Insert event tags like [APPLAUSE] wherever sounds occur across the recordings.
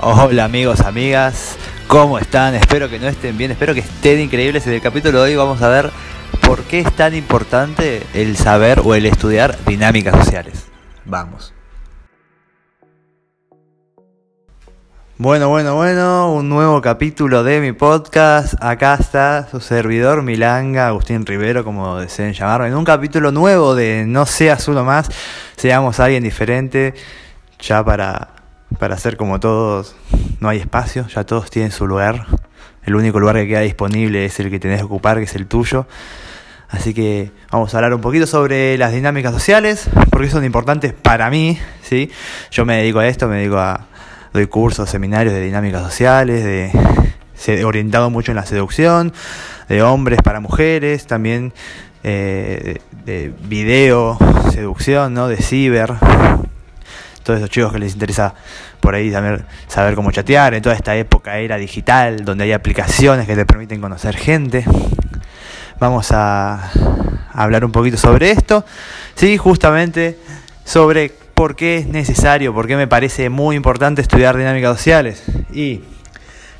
Hola amigos, amigas, ¿cómo están? Espero que no estén bien, espero que estén increíbles. En el capítulo de hoy vamos a ver por qué es tan importante el saber o el estudiar dinámicas sociales. Vamos. Bueno, bueno, bueno, un nuevo capítulo de mi podcast. Acá está su servidor Milanga, Agustín Rivero, como deseen llamarme, en un capítulo nuevo de No seas uno más, seamos alguien diferente, ya para para ser como todos, no hay espacio, ya todos tienen su lugar. El único lugar que queda disponible es el que tenés que ocupar, que es el tuyo. Así que vamos a hablar un poquito sobre las dinámicas sociales, porque son importantes para mí, ¿sí? Yo me dedico a esto, me dedico a doy cursos, seminarios de dinámicas sociales, de orientado mucho en la seducción, de hombres para mujeres, también eh, de, de video, seducción, ¿no? De ciber, todos esos chicos que les interesa por ahí saber, saber cómo chatear en toda esta época era digital, donde hay aplicaciones que te permiten conocer gente. Vamos a hablar un poquito sobre esto, sí, justamente sobre por qué es necesario, por qué me parece muy importante estudiar dinámicas sociales. Y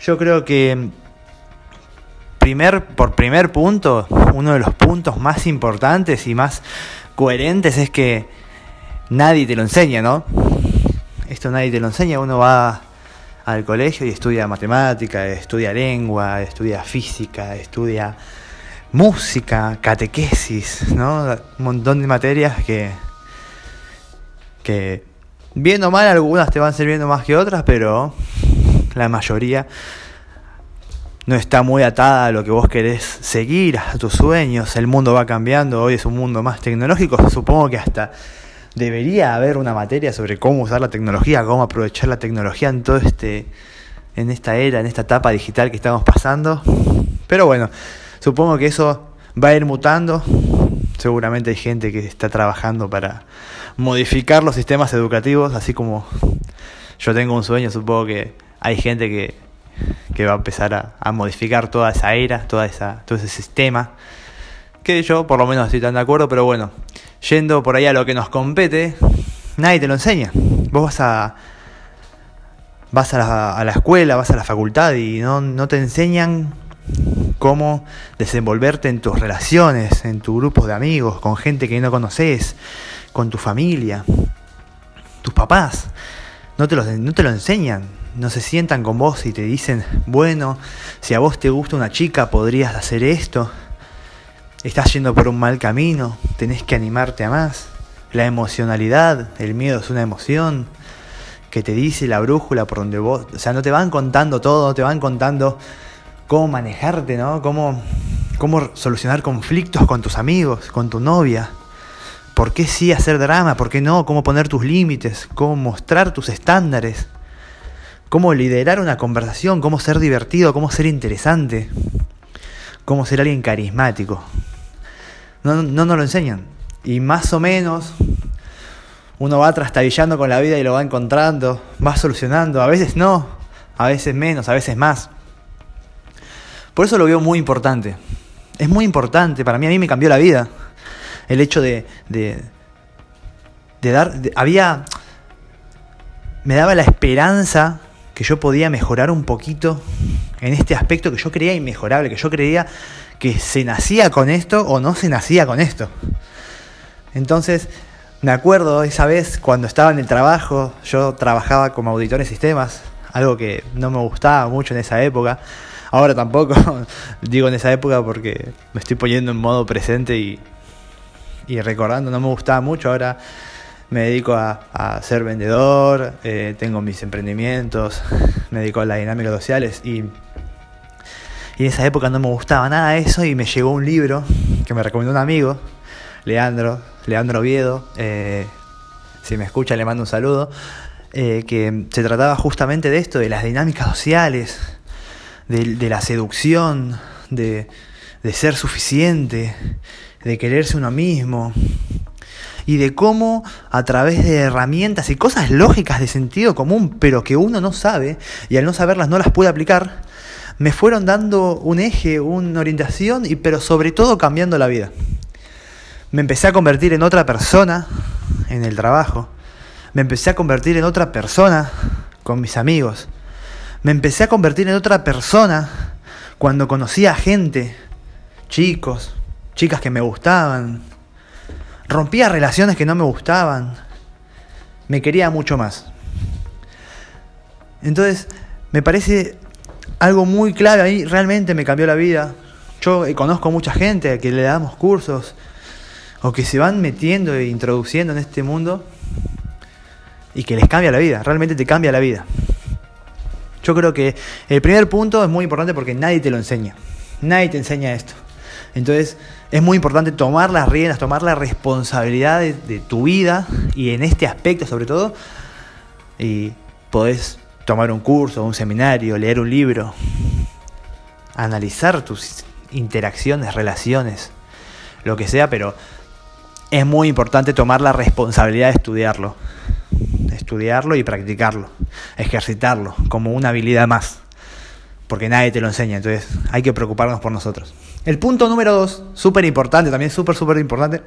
yo creo que primer, por primer punto, uno de los puntos más importantes y más coherentes es que nadie te lo enseña, ¿no? Esto nadie te lo enseña, uno va al colegio y estudia matemática, estudia lengua, estudia física, estudia música, catequesis, ¿no? Un montón de materias que, que bien o mal algunas te van sirviendo más que otras, pero la mayoría no está muy atada a lo que vos querés seguir, a tus sueños. El mundo va cambiando, hoy es un mundo más tecnológico, supongo que hasta debería haber una materia sobre cómo usar la tecnología, cómo aprovechar la tecnología en todo este en esta era, en esta etapa digital que estamos pasando. Pero bueno, supongo que eso va a ir mutando. Seguramente hay gente que está trabajando para modificar los sistemas educativos, así como yo tengo un sueño, supongo que hay gente que, que va a empezar a, a, modificar toda esa era, toda esa, todo ese sistema, que yo por lo menos estoy tan de acuerdo, pero bueno, yendo por ahí a lo que nos compete, nadie te lo enseña. Vos vas a vas a la, escuela, vas a la facultad y no, no, te enseñan cómo desenvolverte en tus relaciones, en tu grupo de amigos, con gente que no conoces, con tu familia, tus papás. No te, no te lo enseñan, no se sientan con vos y te dicen, bueno, si a vos te gusta una chica, podrías hacer esto estás yendo por un mal camino, tenés que animarte a más. La emocionalidad, el miedo es una emoción que te dice la brújula por donde vos, o sea, no te van contando todo, te van contando cómo manejarte, ¿no? Cómo, cómo solucionar conflictos con tus amigos, con tu novia. ¿Por qué sí hacer drama? ¿Por qué no? ¿Cómo poner tus límites? ¿Cómo mostrar tus estándares? ¿Cómo liderar una conversación? ¿Cómo ser divertido? ¿Cómo ser interesante? ¿Cómo ser alguien carismático? No, no nos lo enseñan. Y más o menos uno va trastabillando con la vida y lo va encontrando, va solucionando. A veces no, a veces menos, a veces más. Por eso lo veo muy importante. Es muy importante, para mí a mí me cambió la vida. El hecho de, de, de dar... había... Me daba la esperanza que yo podía mejorar un poquito en este aspecto que yo creía inmejorable, que yo creía que se nacía con esto o no se nacía con esto. Entonces, me acuerdo esa vez cuando estaba en el trabajo, yo trabajaba como auditor de sistemas, algo que no me gustaba mucho en esa época. Ahora tampoco, [LAUGHS] digo en esa época porque me estoy poniendo en modo presente y, y recordando, no me gustaba mucho. Ahora me dedico a, a ser vendedor, eh, tengo mis emprendimientos, me dedico a las dinámicas sociales y y en esa época no me gustaba nada eso y me llegó un libro que me recomendó un amigo, Leandro, Leandro Oviedo. Eh, si me escucha le mando un saludo. Eh, que se trataba justamente de esto, de las dinámicas sociales, de, de la seducción, de, de ser suficiente, de quererse uno mismo, y de cómo a través de herramientas y cosas lógicas de sentido común, pero que uno no sabe y al no saberlas no las puede aplicar, me fueron dando un eje, una orientación, y, pero sobre todo cambiando la vida. Me empecé a convertir en otra persona en el trabajo. Me empecé a convertir en otra persona con mis amigos. Me empecé a convertir en otra persona cuando conocí a gente, chicos, chicas que me gustaban. Rompía relaciones que no me gustaban. Me quería mucho más. Entonces, me parece algo muy clave ahí, realmente me cambió la vida. Yo conozco mucha gente que le damos cursos o que se van metiendo e introduciendo en este mundo y que les cambia la vida, realmente te cambia la vida. Yo creo que el primer punto es muy importante porque nadie te lo enseña. Nadie te enseña esto. Entonces es muy importante tomar las riendas, tomar la responsabilidad de, tu vida y en este aspecto sobre todo. Y podés tomar un curso, un seminario, leer un libro, analizar tus interacciones, relaciones, lo que sea, pero es muy importante tomar la responsabilidad de estudiarlo estudiarlo y practicarlo, ejercitarlo como una habilidad más, porque nadie te lo enseña, entonces hay que preocuparnos por nosotros. El punto número dos, súper importante, también súper, súper importante,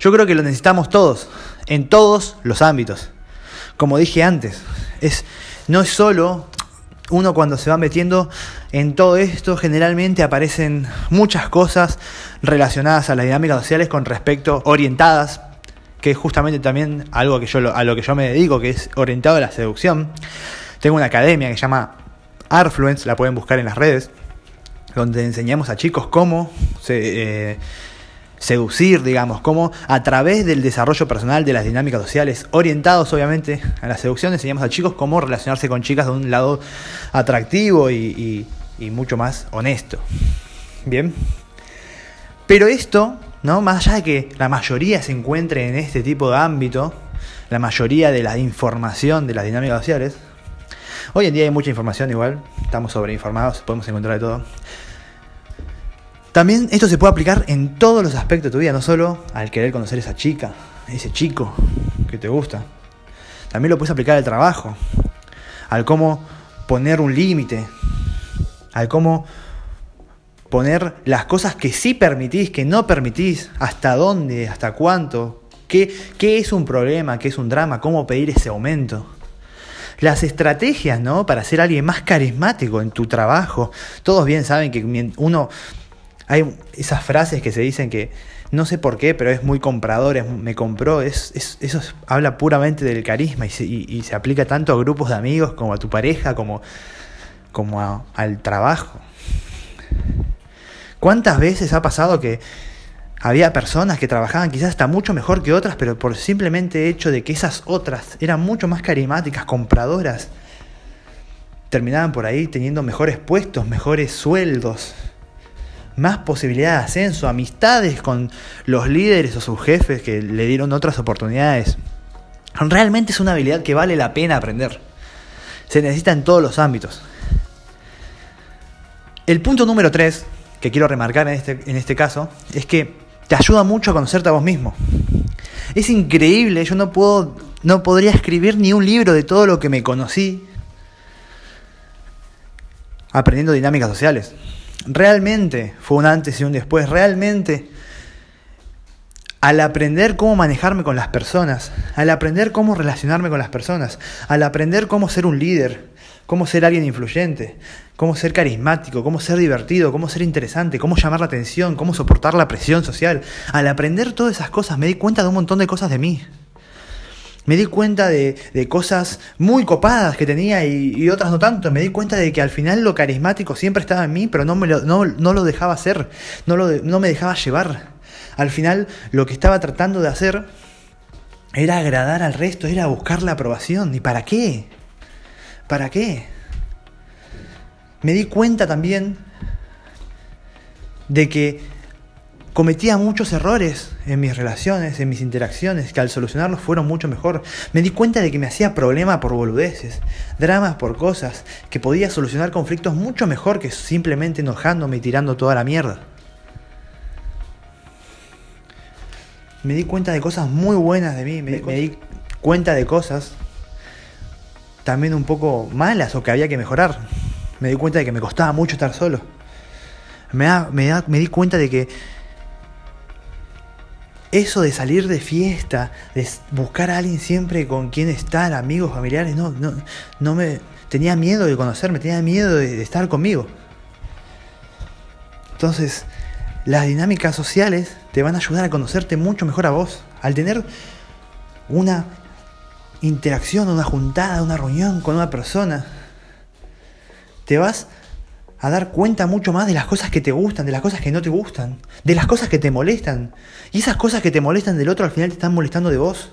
yo creo que lo necesitamos todos, en todos los ámbitos. Como dije antes, es, no es solo uno cuando se va metiendo en todo esto, generalmente aparecen muchas cosas relacionadas a las dinámicas sociales con respecto, orientadas que es justamente también algo que yo, a lo que yo me dedico, que es orientado a la seducción. Tengo una academia que se llama Arfluence, la pueden buscar en las redes, donde enseñamos a chicos cómo se, eh, seducir, digamos, cómo a través del desarrollo personal de las dinámicas sociales, orientados obviamente a la seducción, enseñamos a chicos cómo relacionarse con chicas de un lado atractivo y, mucho más honesto. Bien. Pero esto ¿no? Más allá de que la mayoría se encuentre en este tipo de ámbito, la mayoría de la información de las dinámicas sociales, hoy en día hay mucha información igual, estamos sobreinformados, podemos encontrar de todo. También esto se puede aplicar en todos los aspectos de tu vida, no solo al querer conocer a esa chica, ese chico que te gusta. También lo puedes aplicar al trabajo, al cómo poner un límite, al cómo poner las cosas que sí permitís, que no permitís, hasta dónde, hasta cuánto, qué, qué es un problema, qué es un drama, cómo pedir ese aumento. Las estrategias, ¿no? Para ser alguien más carismático en tu trabajo. Todos bien saben que uno... Hay esas frases que se dicen que no sé por qué, pero es muy comprador, me compró. Es, eso habla puramente del carisma y se, aplica tanto a grupos de amigos como a tu pareja, como, como al trabajo. ¿Cuántas veces ha pasado que había personas que trabajaban quizás hasta mucho mejor que otras, pero por simplemente hecho de que esas otras eran mucho más carismáticas, compradoras, terminaban por ahí teniendo mejores puestos, mejores sueldos, más posibilidad de ascenso, amistades con los líderes o sus jefes que le dieron otras oportunidades. Realmente es una habilidad que vale la pena aprender. Se necesita en todos los ámbitos. El punto número 3 que quiero remarcar en este, en este caso es que te ayuda mucho a conocerte a vos mismo. Es increíble, yo no puedo, no podría escribir ni un libro de todo lo que me conocí aprendiendo dinámicas sociales. Realmente fue un antes y un después. Realmente, al aprender cómo manejarme con las personas, al aprender cómo relacionarme con las personas, al aprender cómo ser un líder, cómo ser alguien influyente, cómo ser carismático, cómo ser divertido, cómo ser interesante, cómo llamar la atención, cómo soportar la presión social. Al aprender todas esas cosas me di cuenta de un montón de cosas de mí. Me di cuenta de, cosas muy copadas que tenía y, otras no tanto. Me di cuenta de que al final lo carismático siempre estaba en mí, pero no, me lo, no, lo dejaba hacer, no, lo, no me dejaba llevar. Al final lo que estaba tratando de hacer era agradar al resto, era buscar la aprobación. ¿Y para qué? ¿Para qué? Me di cuenta también de que cometía muchos errores en mis relaciones, en mis interacciones, que al solucionarlos fueron mucho mejor. Me di cuenta de que me hacía problema por boludeces, dramas por cosas, que podía solucionar conflictos mucho mejor que simplemente enojándome y tirando toda la mierda. Me di cuenta de cosas muy buenas de mí, me, me di cuenta de cosas también un poco malas o que había que mejorar. Me di cuenta de que me costaba mucho estar solo. Me, me, me di cuenta de que eso de salir de fiesta, de buscar a alguien siempre con quien estar, amigos, familiares, no, no, no me tenía miedo de conocerme, tenía miedo de, estar conmigo. Entonces, las dinámicas sociales te van a ayudar a conocerte mucho mejor a vos. Al tener una interacción, una juntada, una reunión con una persona, te vas a dar cuenta mucho más de las cosas que te gustan, de las cosas que no te gustan, de las cosas que te molestan. Y esas cosas que te molestan del otro al final te están molestando de vos.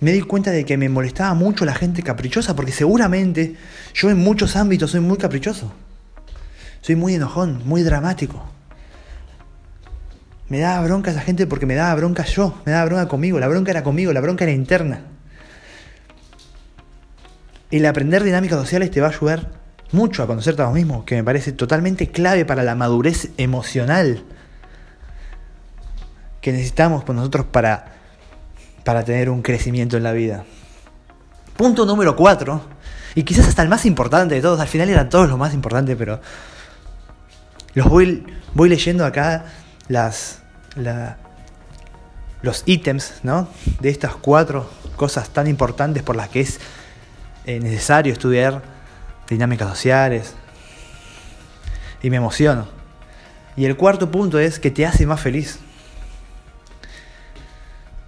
Me di cuenta de que me molestaba mucho la gente caprichosa, porque seguramente yo en muchos ámbitos soy muy caprichoso. Soy muy enojón, muy dramático. Me daba bronca esa gente porque me daba bronca yo, me daba bronca conmigo, la bronca era conmigo, la bronca era interna. El aprender dinámicas sociales te va a ayudar mucho a conocerte a vos mismo, que me parece totalmente clave para la madurez emocional que necesitamos por nosotros para, para tener un crecimiento en la vida. Punto número 4, y quizás hasta el más importante de todos, al final eran todos los más importantes, pero los voy, voy leyendo acá las, los ítems ¿no? de estas cuatro cosas tan importantes por las que es eh, necesario estudiar dinámicas sociales. Y me emociono. Y el cuarto punto es que te hace más feliz.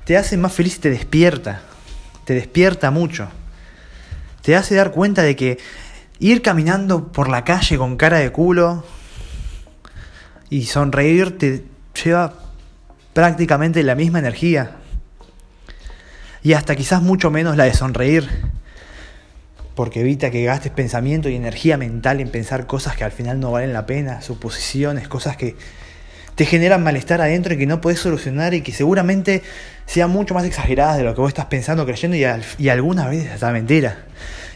Te hace más feliz y te despierta. Te despierta mucho. Te hace dar cuenta de que ir caminando por la calle con cara de culo y sonreír te lleva prácticamente la misma energía. Y hasta quizás mucho menos la de sonreír porque evita que gastes pensamiento y energía mental en pensar cosas que al final no valen la pena, suposiciones, cosas que te generan malestar adentro y que no puedes solucionar y que seguramente sean mucho más exageradas de lo que vos estás pensando, creyendo y, y algunas veces hasta mentira.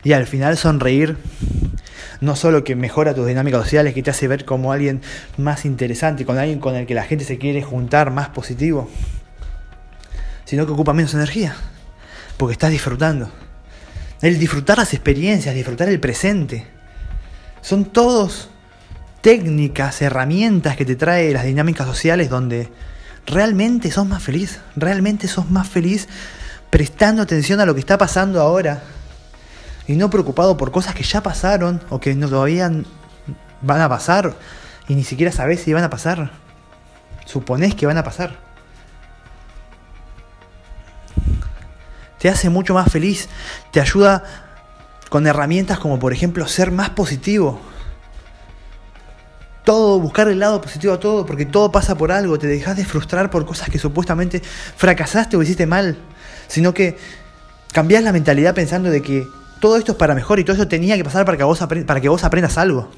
Y al final sonreír no solo que mejora tus dinámicas sociales, que te hace ver como alguien más interesante, con alguien con el que la gente se quiere juntar, más positivo, sino que ocupa menos energía, porque estás disfrutando el disfrutar las experiencias, disfrutar el presente. Son todos técnicas, herramientas que te trae las dinámicas sociales donde realmente sos más feliz, realmente sos más feliz prestando atención a lo que está pasando ahora y no preocupado por cosas que ya pasaron o que no todavía van a pasar y ni siquiera sabes si van a pasar. Suponés que van a pasar. Te hace mucho más feliz, te ayuda con herramientas como por ejemplo ser más positivo. Todo, buscar el lado positivo a todo, porque todo pasa por algo, te dejas de frustrar por cosas que supuestamente fracasaste o hiciste mal, sino que cambias la mentalidad pensando de que todo esto es para mejor y todo esto tenía que pasar para que vos, para que vos aprendas algo.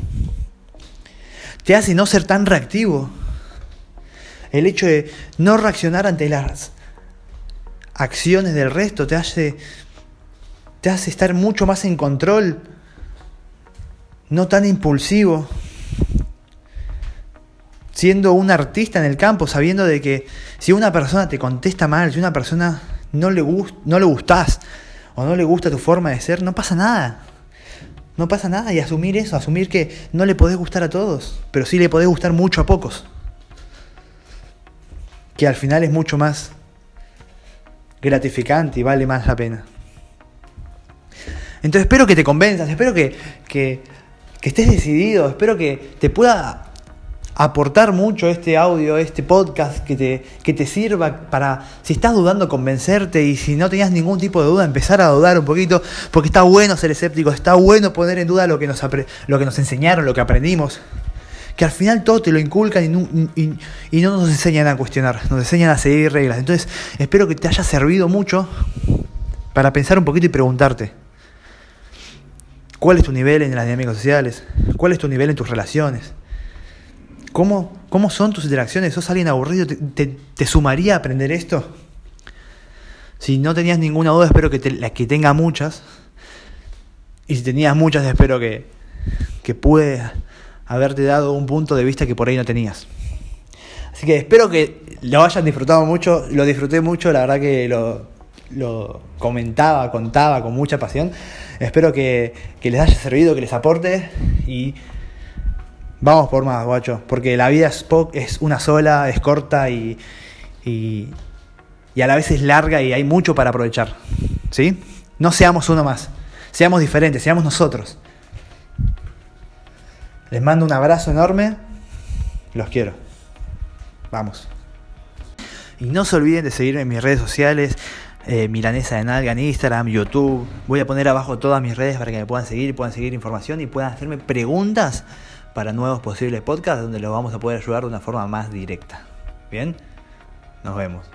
Te hace no ser tan reactivo. El hecho de no reaccionar ante las acciones del resto, te hace, te hace estar mucho más en control, no tan impulsivo, siendo un artista en el campo, sabiendo de que si una persona te contesta mal, si una persona no le, no le gustás o no le gusta tu forma de ser, no pasa nada. No pasa nada y asumir eso, asumir que no le podés gustar a todos, pero sí le podés gustar mucho a pocos. Que al final es mucho más gratificante y vale más la pena. Entonces espero que te convenzas, espero que, que, estés decidido, espero que te pueda aportar mucho este audio, este podcast, que te, que te sirva para, si estás dudando, convencerte y si no tenías ningún tipo de duda, empezar a dudar un poquito, porque está bueno ser escéptico, está bueno poner en duda lo que nos, lo que nos enseñaron, lo que aprendimos que al final todo te lo inculcan y no, nos enseñan a cuestionar, nos enseñan a seguir reglas. Entonces, espero que te haya servido mucho para pensar un poquito y preguntarte, ¿cuál es tu nivel en las dinámicas sociales? ¿Cuál es tu nivel en tus relaciones? ¿Cómo, cómo son tus interacciones? ¿Sos alguien aburrido? ¿Te, sumaría a aprender esto? Si no tenías ninguna duda, espero que, te, que tenga muchas. Y si tenías muchas, espero que, que puedas haberte dado un punto de vista que por ahí no tenías. Así que espero que lo hayan disfrutado mucho, lo disfruté mucho, la verdad que lo, lo comentaba, contaba con mucha pasión. Espero que, les haya servido, que les aporte y vamos por más, guacho, porque la vida es, es una sola, es corta y, y, y a la vez es larga y hay mucho para aprovechar. ¿Sí? No seamos uno más. Seamos diferentes, seamos nosotros. Les mando un abrazo enorme. Los quiero. Vamos. Y no se olviden de seguirme en mis redes sociales. Eh, Milanesa de Nalga en Instagram, YouTube. Voy a poner abajo todas mis redes para que me puedan seguir, puedan seguir información y puedan hacerme preguntas para nuevos posibles podcasts donde los vamos a poder ayudar de una forma más directa. Bien, nos vemos.